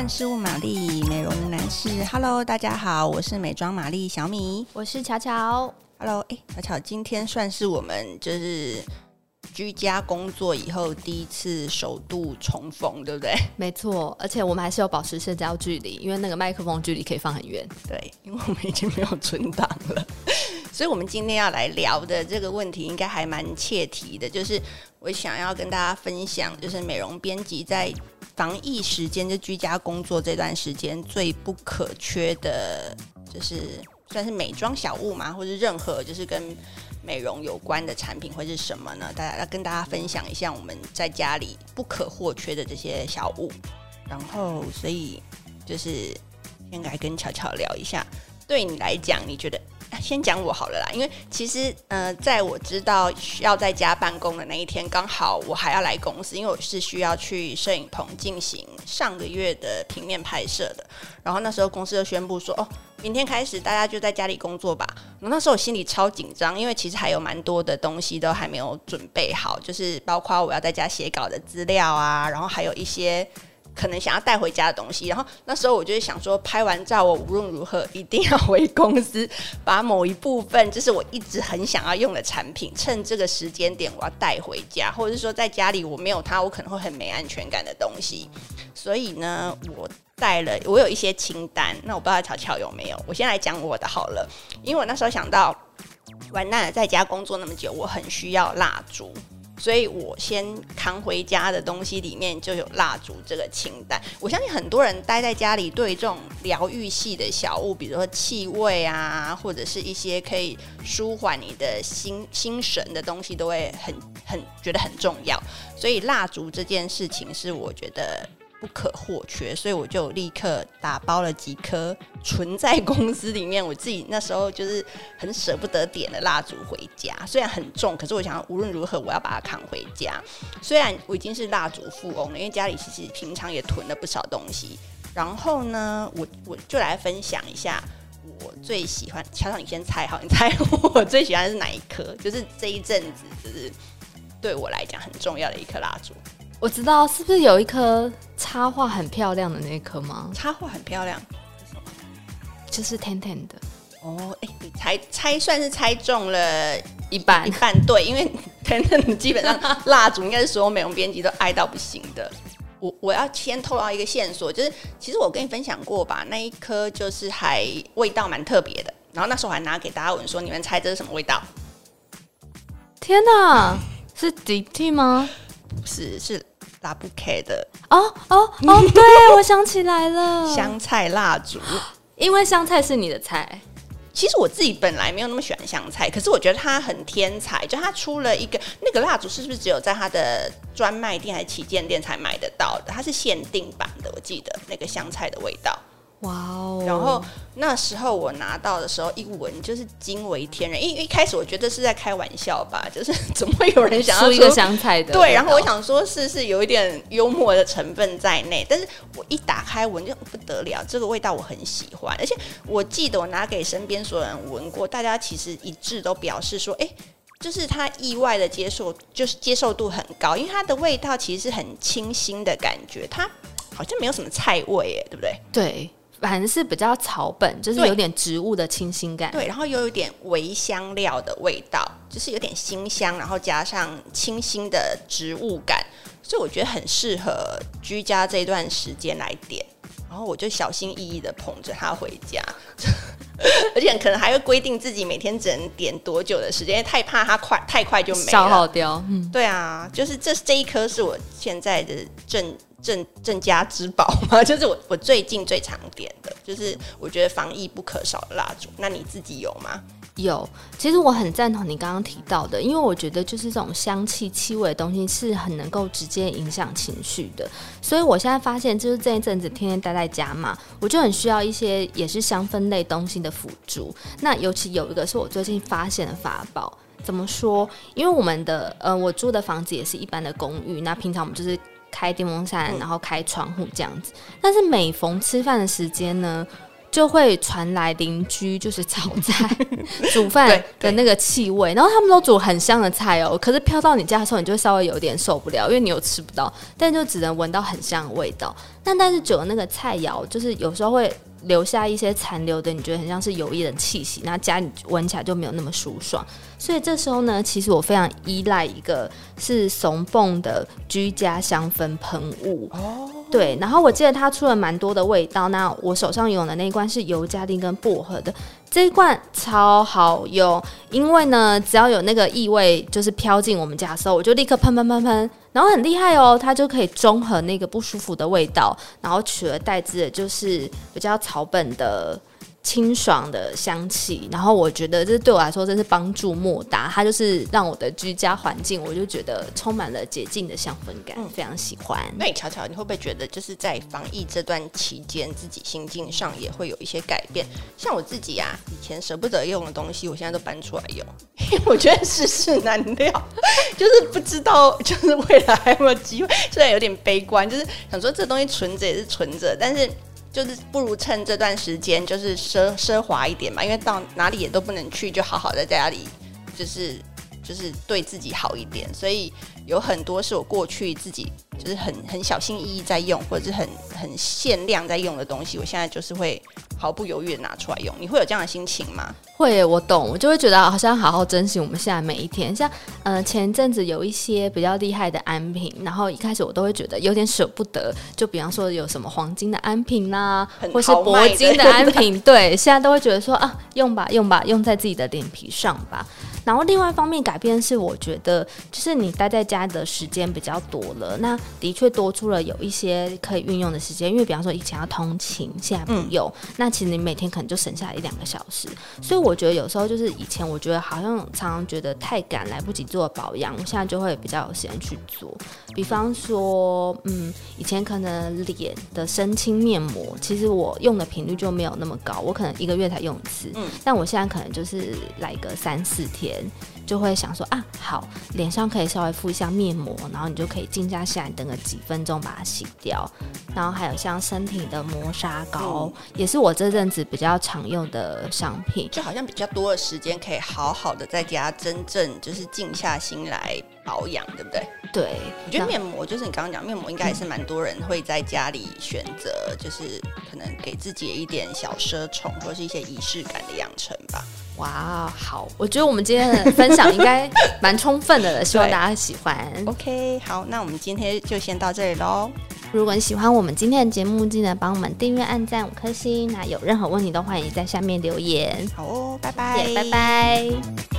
万事物玛丽，美容男士，Hello，大家好，我是美妆玛丽小米，我是巧巧，Hello，哎，巧巧，今天算是我们就是居家工作以后第一次首度重逢，对不对？没错，而且我们还是有保持社交距离，因为那个麦克风距离可以放很远，对，因为我们已经没有存档了。所以，我们今天要来聊的这个问题，应该还蛮切题的。就是我想要跟大家分享，就是美容编辑在防疫时间，就居家工作这段时间最不可缺的，就是算是美妆小物嘛，或者任何就是跟美容有关的产品会是什么呢？大家要跟大家分享一下我们在家里不可或缺的这些小物。然后，所以就是先来跟巧巧聊一下，对你来讲，你觉得？先讲我好了啦，因为其实，呃，在我知道需要在家办公的那一天，刚好我还要来公司，因为我是需要去摄影棚进行上个月的平面拍摄的。然后那时候公司就宣布说，哦，明天开始大家就在家里工作吧。那时候我心里超紧张，因为其实还有蛮多的东西都还没有准备好，就是包括我要在家写稿的资料啊，然后还有一些。可能想要带回家的东西，然后那时候我就想说，拍完照我无论如何一定要回公司，把某一部分就是我一直很想要用的产品，趁这个时间点我要带回家，或者是说在家里我没有它，我可能会很没安全感的东西。所以呢，我带了，我有一些清单。那我不知道巧巧有没有，我先来讲我的好了，因为我那时候想到，完蛋了，在家工作那么久，我很需要蜡烛。所以我先扛回家的东西里面就有蜡烛这个清单。我相信很多人待在家里，对这种疗愈系的小物，比如说气味啊，或者是一些可以舒缓你的心心神的东西，都会很很觉得很重要。所以蜡烛这件事情是我觉得。不可或缺，所以我就立刻打包了几颗存在 公司里面。我自己那时候就是很舍不得点的蜡烛回家，虽然很重，可是我想无论如何我要把它扛回家。虽然我已经是蜡烛富翁了，因为家里其实平常也囤了不少东西。然后呢，我我就来分享一下我最喜欢。巧巧，你先猜好，你猜 我最喜欢是哪一颗？就是这一阵子就是对我来讲很重要的一颗蜡烛。我知道是不是有一颗插画很漂亮的那一颗吗？插画很漂亮，就是 Ten Ten 的哦。哎、欸，你猜猜算是猜中了一半一半对，因为 Ten Ten 基本上蜡烛应该是所有美容编辑都爱到不行的。我我要先透露一个线索，就是其实我跟你分享过吧，那一颗就是还味道蛮特别的。然后那时候我还拿给大家闻，说你们猜这是什么味道？天哪，是 DT 吗？不是，是。La Bouquet 的哦哦哦，对，我想起来了，香菜蜡烛，因为香菜是你的菜。其实我自己本来没有那么喜欢香菜，可是我觉得它很天才，就它出了一个那个蜡烛，是不是只有在它的专卖店还是旗舰店才买得到的？它是限定版的，我记得那个香菜的味道。哇哦！然后那时候我拿到的时候一闻就是惊为天人，因为一开始我觉得是在开玩笑吧，就是怎么会有人想要 出一个香菜的？对，然后我想说是是有一点幽默的成分在内，但是我一打开闻就不得了，这个味道我很喜欢，而且我记得我拿给身边所有人闻过，大家其实一致都表示说，哎，就是他意外的接受，就是接受度很高，因为它的味道其实是很清新的感觉，它好像没有什么菜味，哎，对不对？对。反正是比较草本，就是有点植物的清新感。对，然后又有点微香料的味道，就是有点辛香，然后加上清新的植物感，所以我觉得很适合居家这段时间来点。然后我就小心翼翼的捧着它回家，而且可能还会规定自己每天只能点多久的时间，因为太怕它快太快就没了，消耗掉。嗯，对啊，就是这这一颗是我现在的正。镇镇家之宝嘛，就是我我最近最常点的，就是我觉得防疫不可少的蜡烛。那你自己有吗？有，其实我很赞同你刚刚提到的，因为我觉得就是这种香气气味的东西是很能够直接影响情绪的。所以我现在发现，就是这一阵子天天待在家嘛，我就很需要一些也是香氛类东西的辅助。那尤其有一个是我最近发现的法宝，怎么说？因为我们的呃，我住的房子也是一般的公寓，那平常我们就是。开电风扇，然后开窗户这样子。但是每逢吃饭的时间呢，就会传来邻居就是炒菜、煮饭的那个气味，然后他们都煮很香的菜哦，可是飘到你家的时候，你就稍微有点受不了，因为你又吃不到，但就只能闻到很香的味道。但但是久了那个菜肴，就是有时候会留下一些残留的，你觉得很像是油烟的气息，那家里闻起来就没有那么舒爽。所以这时候呢，其实我非常依赖一个是怂蹦的居家香氛喷雾。哦。对，然后我记得它出了蛮多的味道。那我手上用的那一罐是尤加利跟薄荷的，这一罐超好用，因为呢，只要有那个异味就是飘进我们家的时候，我就立刻喷喷喷喷，然后很厉害哦，它就可以中和那个不舒服的味道，然后取而代之的就是比较草本的。清爽的香气，然后我觉得这对我来说真是帮助莫大。它就是让我的居家环境，我就觉得充满了洁净的香氛感，嗯、非常喜欢。那你瞧瞧，你会不会觉得就是在防疫这段期间，自己心境上也会有一些改变？像我自己呀、啊，以前舍不得用的东西，我现在都搬出来用，因 为我觉得世事难料，就是不知道就是未来还有没有机会。虽然有点悲观，就是想说这东西存着也是存着，但是。就是不如趁这段时间，就是奢奢华一点嘛，因为到哪里也都不能去，就好好在家里，就是就是对自己好一点。所以有很多是我过去自己就是很很小心翼翼在用，或者是很很限量在用的东西，我现在就是会。毫不犹豫的拿出来用，你会有这样的心情吗？会，我懂，我就会觉得好像好好珍惜我们现在每一天。像呃前阵子有一些比较厉害的安瓶，然后一开始我都会觉得有点舍不得，就比方说有什么黄金的安瓶呐、啊，或是铂金的安瓶，对，现在都会觉得说啊，用吧用吧，用在自己的脸皮上吧。然后另外一方面改变是，我觉得就是你待在家的时间比较多了，那的确多出了有一些可以运用的时间。因为比方说以前要通勤，现在不用，嗯、那其实你每天可能就省下来一两个小时。所以我觉得有时候就是以前我觉得好像常常觉得太赶，来不及做保养，我现在就会比较有时间去做。比方说，嗯，以前可能脸的深清面膜，其实我用的频率就没有那么高，我可能一个月才用一次。嗯，但我现在可能就是来个三四天。就会想说啊，好，脸上可以稍微敷一下面膜，然后你就可以静下心来，等个几分钟把它洗掉。然后还有像身体的磨砂膏，嗯、也是我这阵子比较常用的商品，就好像比较多的时间可以好好的在家真正就是静下心来保养，对不对？对，我觉得面膜就是你刚刚讲面膜，应该也是蛮多人会在家里选择，就是可能给自己一点小奢宠，或是一些仪式感的养成吧。哇，好，我觉得我们今天的分享应该蛮充分的了，希望 大家喜欢。OK，好，那我们今天就先到这里喽。如果你喜欢我们今天的节目，记得帮我们订阅、按赞五颗星。那有任何问题都欢迎在下面留言。好哦，拜拜，拜拜。